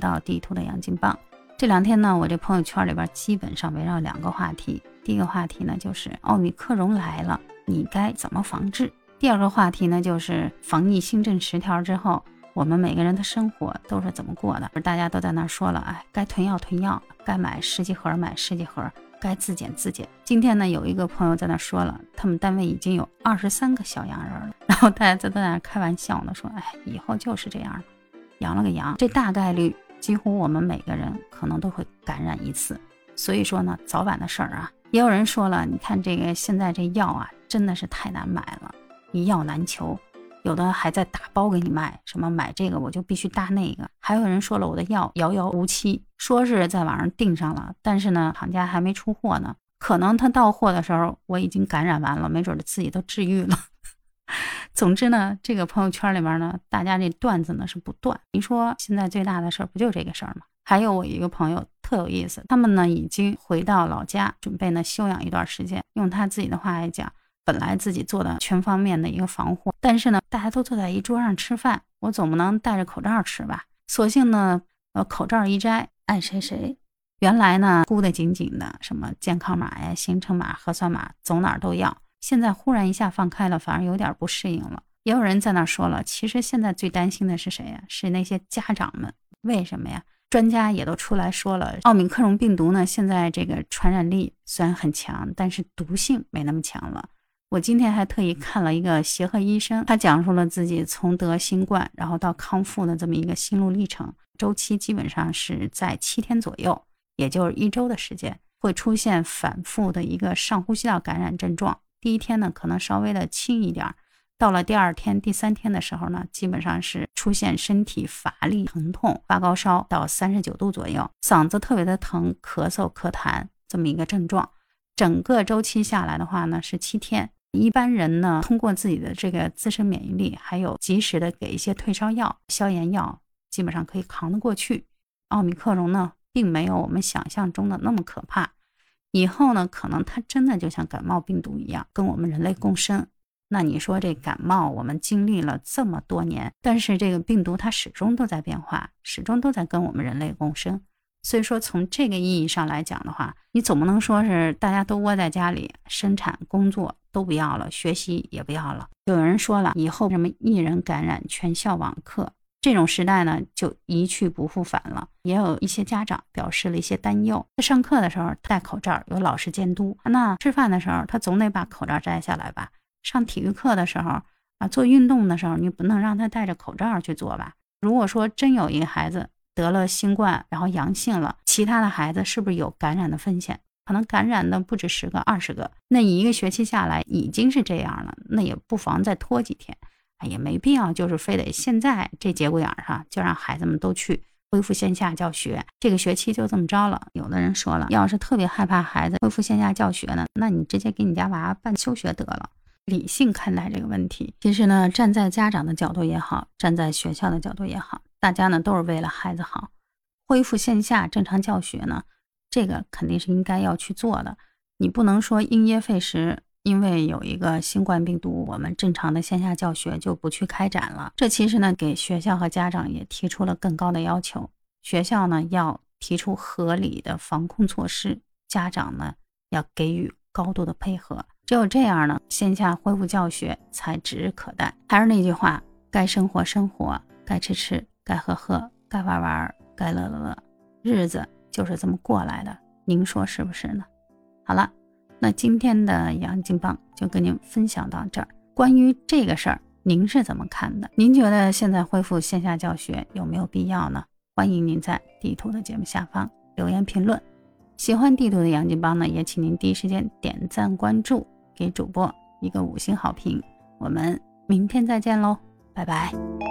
到地图的杨金棒。这两天呢，我这朋友圈里边基本上围绕两个话题。第一个话题呢，就是奥密克戎来了，你该怎么防治？第二个话题呢，就是防疫新政十条之后，我们每个人的生活都是怎么过的？大家都在那说了，哎，该囤药囤药，该买十几盒买十几盒，该自检自检。今天呢，有一个朋友在那说了，他们单位已经有二十三个小阳人了，然后大家都在那开玩笑呢，说，哎，以后就是这样，阳了个羊，这大概率。几乎我们每个人可能都会感染一次，所以说呢，早晚的事儿啊。也有人说了，你看这个现在这药啊，真的是太难买了，一药难求，有的还在打包给你卖，什么买这个我就必须搭那个。还有人说了，我的药遥遥无期，说是在网上订上了，但是呢，厂家还没出货呢，可能他到货的时候我已经感染完了，没准儿自己都治愈了。总之呢，这个朋友圈里面呢，大家这段子呢是不断。你说现在最大的事儿不就这个事儿吗？还有我一个朋友特有意思，他们呢已经回到老家，准备呢休养一段时间。用他自己的话来讲，本来自己做的全方面的一个防护，但是呢，大家都坐在一桌上吃饭，我总不能戴着口罩吃吧？索性呢，呃，口罩一摘，爱谁谁。原来呢，箍得紧紧的，什么健康码呀、行程码、核酸码，走哪儿都要。现在忽然一下放开了，反而有点不适应了。也有人在那说了，其实现在最担心的是谁呀？是那些家长们。为什么呀？专家也都出来说了，奥密克戎病毒呢，现在这个传染力虽然很强，但是毒性没那么强了。我今天还特意看了一个协和医生，他讲述了自己从得新冠然后到康复的这么一个心路历程，周期基本上是在七天左右，也就是一周的时间，会出现反复的一个上呼吸道感染症状。第一天呢，可能稍微的轻一点，到了第二天、第三天的时候呢，基本上是出现身体乏力、疼痛、发高烧到三十九度左右，嗓子特别的疼、咳嗽、咳痰这么一个症状。整个周期下来的话呢，是七天。一般人呢，通过自己的这个自身免疫力，还有及时的给一些退烧药、消炎药，基本上可以扛得过去。奥密克戎呢，并没有我们想象中的那么可怕。以后呢，可能它真的就像感冒病毒一样，跟我们人类共生。那你说这感冒，我们经历了这么多年，但是这个病毒它始终都在变化，始终都在跟我们人类共生。所以说，从这个意义上来讲的话，你总不能说是大家都窝在家里，生产工作都不要了，学习也不要了。有人说了，以后什么一人感染，全校网课。这种时代呢，就一去不复返了。也有一些家长表示了一些担忧：在上课的时候戴口罩，有老师监督；那吃饭的时候，他总得把口罩摘下来吧？上体育课的时候啊，做运动的时候，你不能让他戴着口罩去做吧？如果说真有一个孩子得了新冠，然后阳性了，其他的孩子是不是有感染的风险？可能感染的不止十个、二十个。那一个学期下来已经是这样了，那也不妨再拖几天。也没必要，就是非得现在这节骨眼上就让孩子们都去恢复线下教学。这个学期就这么着了。有的人说了，要是特别害怕孩子恢复线下教学呢，那你直接给你家娃办休学得了。理性看待这个问题，其实呢，站在家长的角度也好，站在学校的角度也好，大家呢都是为了孩子好。恢复线下正常教学呢，这个肯定是应该要去做的。你不能说因噎废食。因为有一个新冠病毒，我们正常的线下教学就不去开展了。这其实呢，给学校和家长也提出了更高的要求。学校呢要提出合理的防控措施，家长呢要给予高度的配合。只有这样呢，线下恢复教学才指日可待。还是那句话，该生活生活，该吃吃，该喝喝，该玩玩，该乐乐乐，日子就是这么过来的。您说是不是呢？好了。那今天的杨金棒就跟您分享到这儿。关于这个事儿，您是怎么看的？您觉得现在恢复线下教学有没有必要呢？欢迎您在地图的节目下方留言评论。喜欢地图的杨金棒呢，也请您第一时间点赞关注，给主播一个五星好评。我们明天再见喽，拜拜。